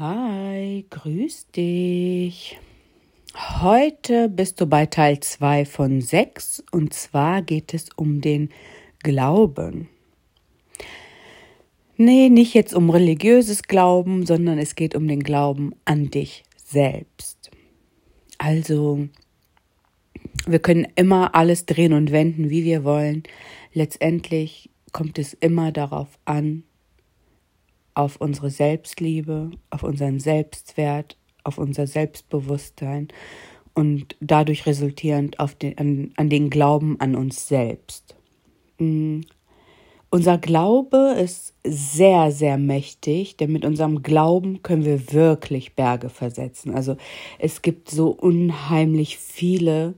Hi, grüß dich. Heute bist du bei Teil 2 von 6 und zwar geht es um den Glauben. Nee, nicht jetzt um religiöses Glauben, sondern es geht um den Glauben an dich selbst. Also, wir können immer alles drehen und wenden, wie wir wollen. Letztendlich kommt es immer darauf an, auf unsere Selbstliebe, auf unseren Selbstwert, auf unser Selbstbewusstsein und dadurch resultierend auf den, an, an den Glauben an uns selbst. Mhm. Unser Glaube ist sehr, sehr mächtig, denn mit unserem Glauben können wir wirklich Berge versetzen. Also es gibt so unheimlich viele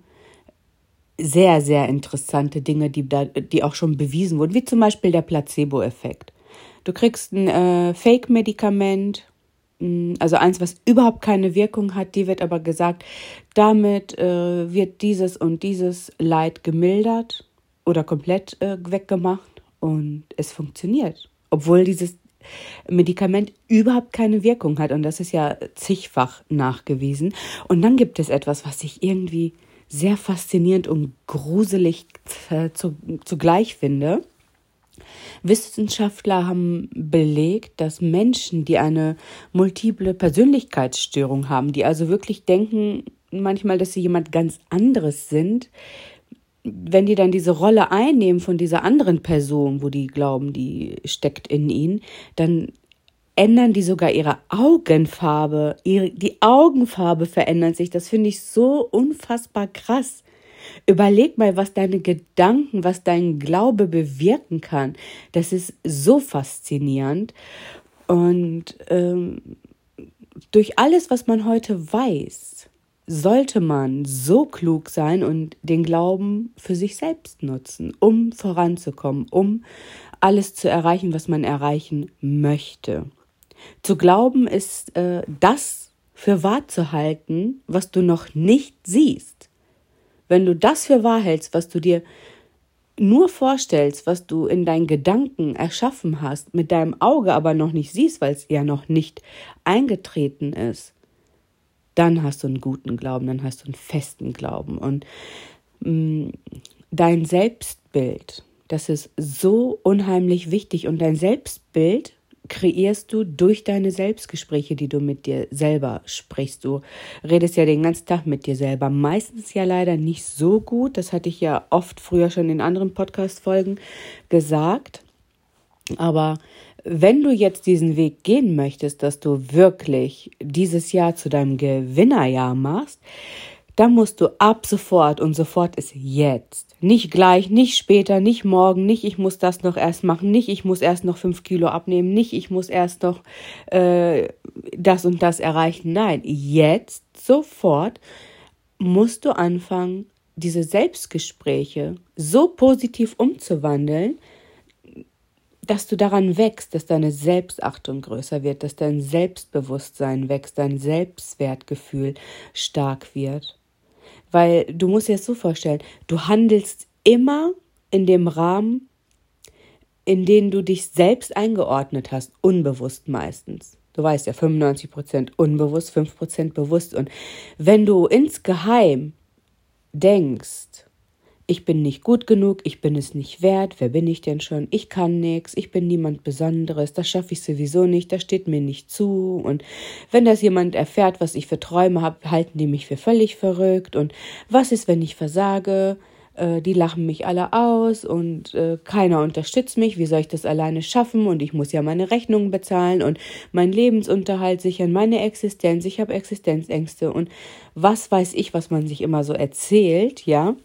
sehr, sehr interessante Dinge, die, da, die auch schon bewiesen wurden, wie zum Beispiel der Placebo-Effekt. Du kriegst ein äh, Fake-Medikament, mm, also eins, was überhaupt keine Wirkung hat, die wird aber gesagt, damit äh, wird dieses und dieses Leid gemildert oder komplett äh, weggemacht und es funktioniert, obwohl dieses Medikament überhaupt keine Wirkung hat und das ist ja zigfach nachgewiesen. Und dann gibt es etwas, was ich irgendwie sehr faszinierend und gruselig äh, zu, zugleich finde. Wissenschaftler haben belegt, dass Menschen, die eine multiple Persönlichkeitsstörung haben, die also wirklich denken manchmal, dass sie jemand ganz anderes sind, wenn die dann diese Rolle einnehmen von dieser anderen Person, wo die glauben, die steckt in ihnen, dann ändern die sogar ihre Augenfarbe. Ihre, die Augenfarbe verändert sich. Das finde ich so unfassbar krass. Überleg mal, was deine Gedanken, was dein Glaube bewirken kann. Das ist so faszinierend. Und ähm, durch alles, was man heute weiß, sollte man so klug sein und den Glauben für sich selbst nutzen, um voranzukommen, um alles zu erreichen, was man erreichen möchte. Zu glauben ist äh, das für wahr zu halten, was du noch nicht siehst. Wenn du das für wahr hältst, was du dir nur vorstellst, was du in deinen Gedanken erschaffen hast, mit deinem Auge aber noch nicht siehst, weil es ja noch nicht eingetreten ist, dann hast du einen guten Glauben, dann hast du einen festen Glauben. Und mh, mm, dein Selbstbild, das ist so unheimlich wichtig. Und dein Selbstbild kreierst du durch deine Selbstgespräche, die du mit dir selber sprichst. Du redest ja den ganzen Tag mit dir selber. Meistens ja leider nicht so gut. Das hatte ich ja oft früher schon in anderen Podcast-Folgen gesagt. Aber wenn du jetzt diesen Weg gehen möchtest, dass du wirklich dieses Jahr zu deinem Gewinnerjahr machst, dann musst du ab sofort und sofort ist jetzt. Nicht gleich, nicht später, nicht morgen, nicht ich muss das noch erst machen, nicht ich muss erst noch fünf Kilo abnehmen, nicht ich muss erst noch äh, das und das erreichen. Nein, jetzt sofort musst du anfangen, diese Selbstgespräche so positiv umzuwandeln, dass du daran wächst, dass deine Selbstachtung größer wird, dass dein Selbstbewusstsein wächst, dein Selbstwertgefühl stark wird. Weil du musst dir das so vorstellen, du handelst immer in dem Rahmen, in den du dich selbst eingeordnet hast, unbewusst meistens. Du weißt ja, 95% unbewusst, 5% bewusst. Und wenn du insgeheim denkst, ich bin nicht gut genug, ich bin es nicht wert, wer bin ich denn schon, ich kann nichts, ich bin niemand Besonderes, das schaffe ich sowieso nicht, das steht mir nicht zu. Und wenn das jemand erfährt, was ich für Träume habe, halten die mich für völlig verrückt. Und was ist, wenn ich versage, äh, die lachen mich alle aus und äh, keiner unterstützt mich, wie soll ich das alleine schaffen? Und ich muss ja meine Rechnungen bezahlen und meinen Lebensunterhalt sichern, meine Existenz, ich habe Existenzängste. Und was weiß ich, was man sich immer so erzählt, ja,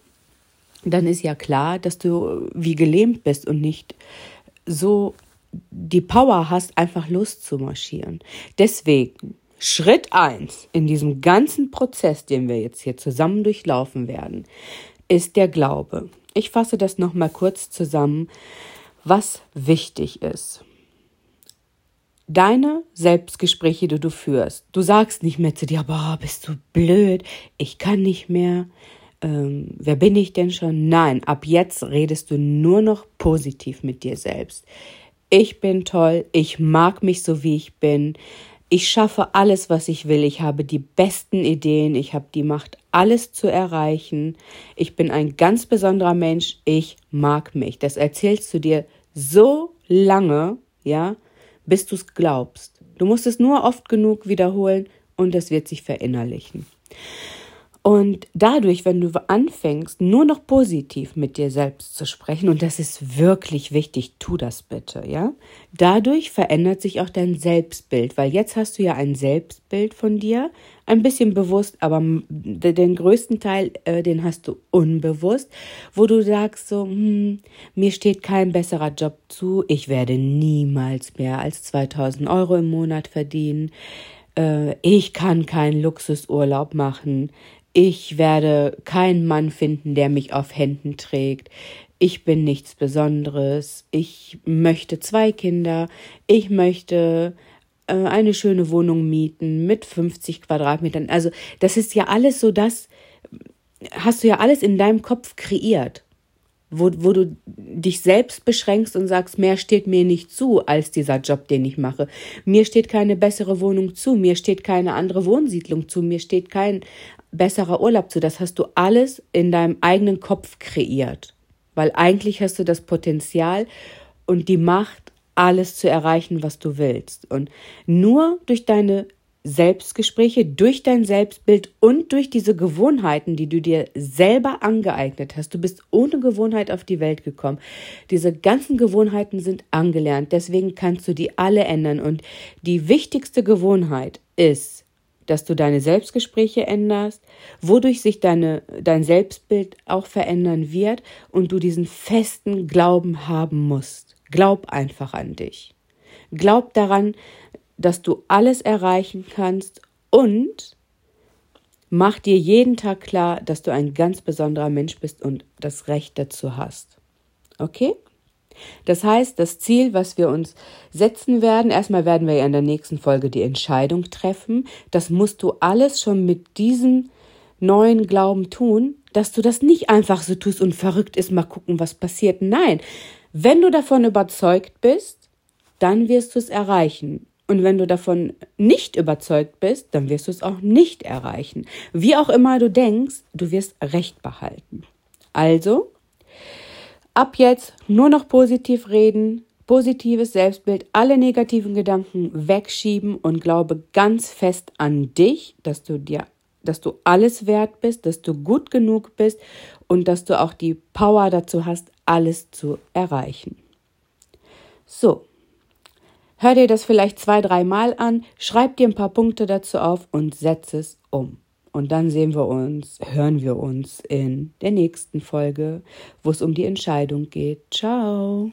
dann ist ja klar, dass du wie gelähmt bist und nicht so die Power hast, einfach loszumarschieren. Deswegen Schritt eins in diesem ganzen Prozess, den wir jetzt hier zusammen durchlaufen werden, ist der Glaube. Ich fasse das nochmal kurz zusammen, was wichtig ist. Deine Selbstgespräche, die du führst. Du sagst nicht mehr zu dir, boah, bist du blöd, ich kann nicht mehr, ähm, wer bin ich denn schon? Nein, ab jetzt redest du nur noch positiv mit dir selbst. Ich bin toll, ich mag mich so, wie ich bin. ich schaffe alles, was ich will. Ich habe die besten Ideen. Ich habe die Macht, alles zu erreichen. Ich bin ein ganz besonderer Mensch. Ich mag mich. Das erzählst du dir so lange, ja, bis du es glaubst. Du musst es nur oft genug wiederholen und es wird sich verinnerlichen. Und dadurch, wenn du anfängst, nur noch positiv mit dir selbst zu sprechen, und das ist wirklich wichtig, tu das bitte, ja? Dadurch verändert sich auch dein Selbstbild, weil jetzt hast du ja ein Selbstbild von dir, ein bisschen bewusst, aber den größten Teil, äh, den hast du unbewusst, wo du sagst so, hm, mir steht kein besserer Job zu, ich werde niemals mehr als 2000 Euro im Monat verdienen, äh, ich kann keinen Luxusurlaub machen, ich werde keinen Mann finden, der mich auf Händen trägt. Ich bin nichts Besonderes. Ich möchte zwei Kinder. Ich möchte äh, eine schöne Wohnung mieten mit 50 Quadratmetern. Also das ist ja alles so das, hast du ja alles in deinem Kopf kreiert, wo, wo du dich selbst beschränkst und sagst, mehr steht mir nicht zu als dieser Job, den ich mache. Mir steht keine bessere Wohnung zu, mir steht keine andere Wohnsiedlung zu, mir steht kein besserer Urlaub zu. Das hast du alles in deinem eigenen Kopf kreiert. Weil eigentlich hast du das Potenzial und die Macht, alles zu erreichen, was du willst. Und nur durch deine Selbstgespräche, durch dein Selbstbild und durch diese Gewohnheiten, die du dir selber angeeignet hast. Du bist ohne Gewohnheit auf die Welt gekommen. Diese ganzen Gewohnheiten sind angelernt. Deswegen kannst du die alle ändern. Und die wichtigste Gewohnheit ist, dass du deine Selbstgespräche änderst, wodurch sich deine, dein Selbstbild auch verändern wird und du diesen festen Glauben haben musst. Glaub einfach an dich. Glaub daran, dass du alles erreichen kannst und mach dir jeden Tag klar, dass du ein ganz besonderer Mensch bist und das Recht dazu hast. Okay? Das heißt, das Ziel, was wir uns setzen werden, erstmal werden wir ja in der nächsten Folge die Entscheidung treffen. Das musst du alles schon mit diesem neuen Glauben tun, dass du das nicht einfach so tust und verrückt ist, mal gucken, was passiert. Nein, wenn du davon überzeugt bist, dann wirst du es erreichen. Und wenn du davon nicht überzeugt bist, dann wirst du es auch nicht erreichen. Wie auch immer du denkst, du wirst Recht behalten. Also, Ab jetzt nur noch positiv reden, positives Selbstbild, alle negativen Gedanken wegschieben und glaube ganz fest an dich, dass du dir dass du alles wert bist, dass du gut genug bist und dass du auch die Power dazu hast, alles zu erreichen. So, hör dir das vielleicht zwei, dreimal an, schreib dir ein paar Punkte dazu auf und setz es um. Und dann sehen wir uns, hören wir uns in der nächsten Folge, wo es um die Entscheidung geht. Ciao.